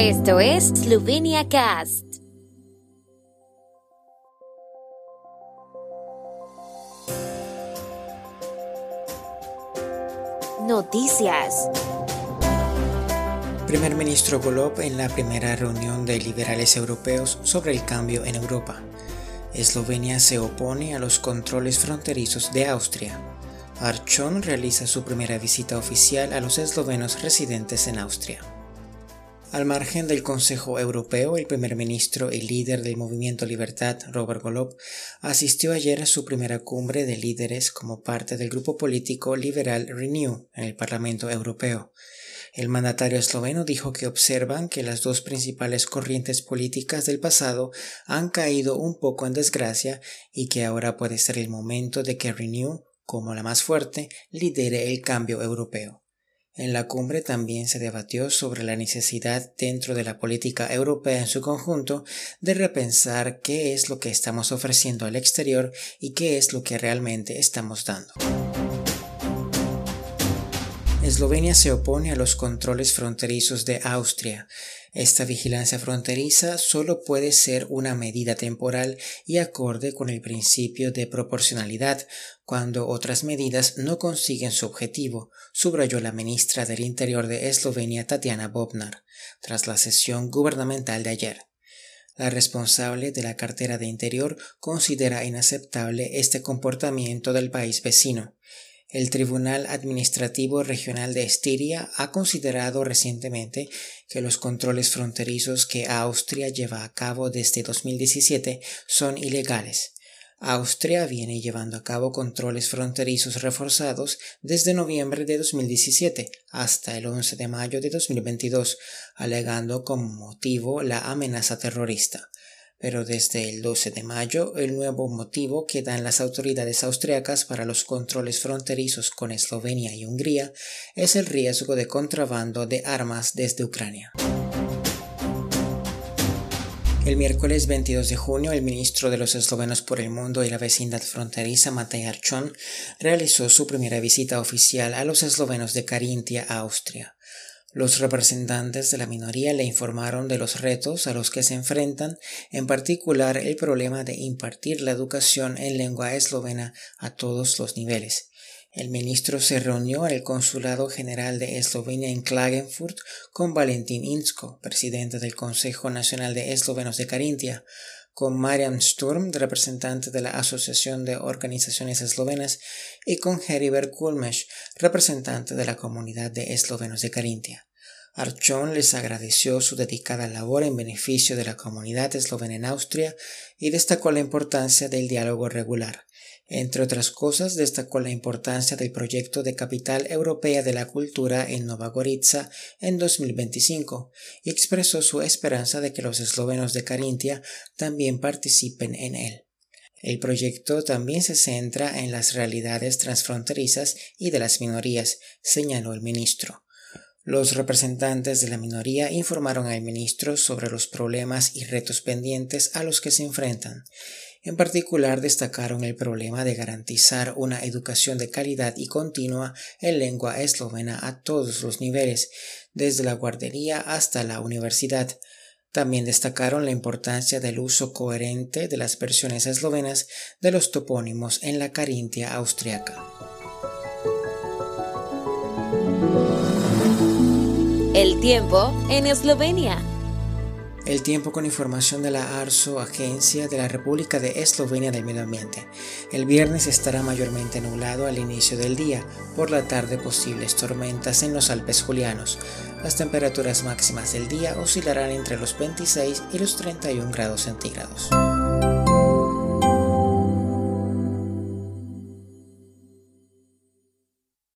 Esto es Slovenia Cast. Noticias. Primer ministro Golob en la primera reunión de liberales europeos sobre el cambio en Europa. Eslovenia se opone a los controles fronterizos de Austria. Archon realiza su primera visita oficial a los eslovenos residentes en Austria. Al margen del Consejo Europeo, el primer ministro y líder del Movimiento Libertad, Robert Golob, asistió ayer a su primera cumbre de líderes como parte del grupo político liberal Renew en el Parlamento Europeo. El mandatario esloveno dijo que observan que las dos principales corrientes políticas del pasado han caído un poco en desgracia y que ahora puede ser el momento de que Renew, como la más fuerte, lidere el cambio europeo. En la cumbre también se debatió sobre la necesidad dentro de la política europea en su conjunto de repensar qué es lo que estamos ofreciendo al exterior y qué es lo que realmente estamos dando. Eslovenia se opone a los controles fronterizos de Austria. Esta vigilancia fronteriza solo puede ser una medida temporal y acorde con el principio de proporcionalidad, cuando otras medidas no consiguen su objetivo, subrayó la ministra del Interior de Eslovenia Tatiana Bobnar, tras la sesión gubernamental de ayer. La responsable de la cartera de Interior considera inaceptable este comportamiento del país vecino. El Tribunal Administrativo Regional de Estiria ha considerado recientemente que los controles fronterizos que Austria lleva a cabo desde 2017 son ilegales Austria viene llevando a cabo controles fronterizos reforzados desde noviembre de 2017 hasta el 11 de mayo de 2022, alegando como motivo la amenaza terrorista. Pero desde el 12 de mayo, el nuevo motivo que dan las autoridades austriacas para los controles fronterizos con Eslovenia y Hungría es el riesgo de contrabando de armas desde Ucrania. El miércoles 22 de junio, el ministro de los eslovenos por el mundo y la vecindad fronteriza, Matej Archon, realizó su primera visita oficial a los eslovenos de Carintia, Austria. Los representantes de la minoría le informaron de los retos a los que se enfrentan, en particular el problema de impartir la educación en lengua eslovena a todos los niveles. El ministro se reunió en el Consulado General de Eslovenia en Klagenfurt con Valentín Insko, presidente del Consejo Nacional de Eslovenos de Carintia, con Marian Sturm, representante de la Asociación de Organizaciones Eslovenas, y con Heribert Kulmesh, representante de la comunidad de eslovenos de Carintia. Archon les agradeció su dedicada labor en beneficio de la comunidad eslovena en Austria y destacó la importancia del diálogo regular. Entre otras cosas, destacó la importancia del proyecto de Capital Europea de la Cultura en Nova Gorica en 2025 y expresó su esperanza de que los eslovenos de Carintia también participen en él. El proyecto también se centra en las realidades transfronterizas y de las minorías, señaló el ministro. Los representantes de la minoría informaron al ministro sobre los problemas y retos pendientes a los que se enfrentan en particular destacaron el problema de garantizar una educación de calidad y continua en lengua eslovena a todos los niveles, desde la guardería hasta la universidad. También destacaron la importancia del uso coherente de las versiones eslovenas de los topónimos en la Carintia austriaca. El tiempo en Eslovenia. El tiempo con información de la ARSO, Agencia de la República de Eslovenia del Medio Ambiente. El viernes estará mayormente nublado al inicio del día, por la tarde posibles tormentas en los Alpes Julianos. Las temperaturas máximas del día oscilarán entre los 26 y los 31 grados centígrados.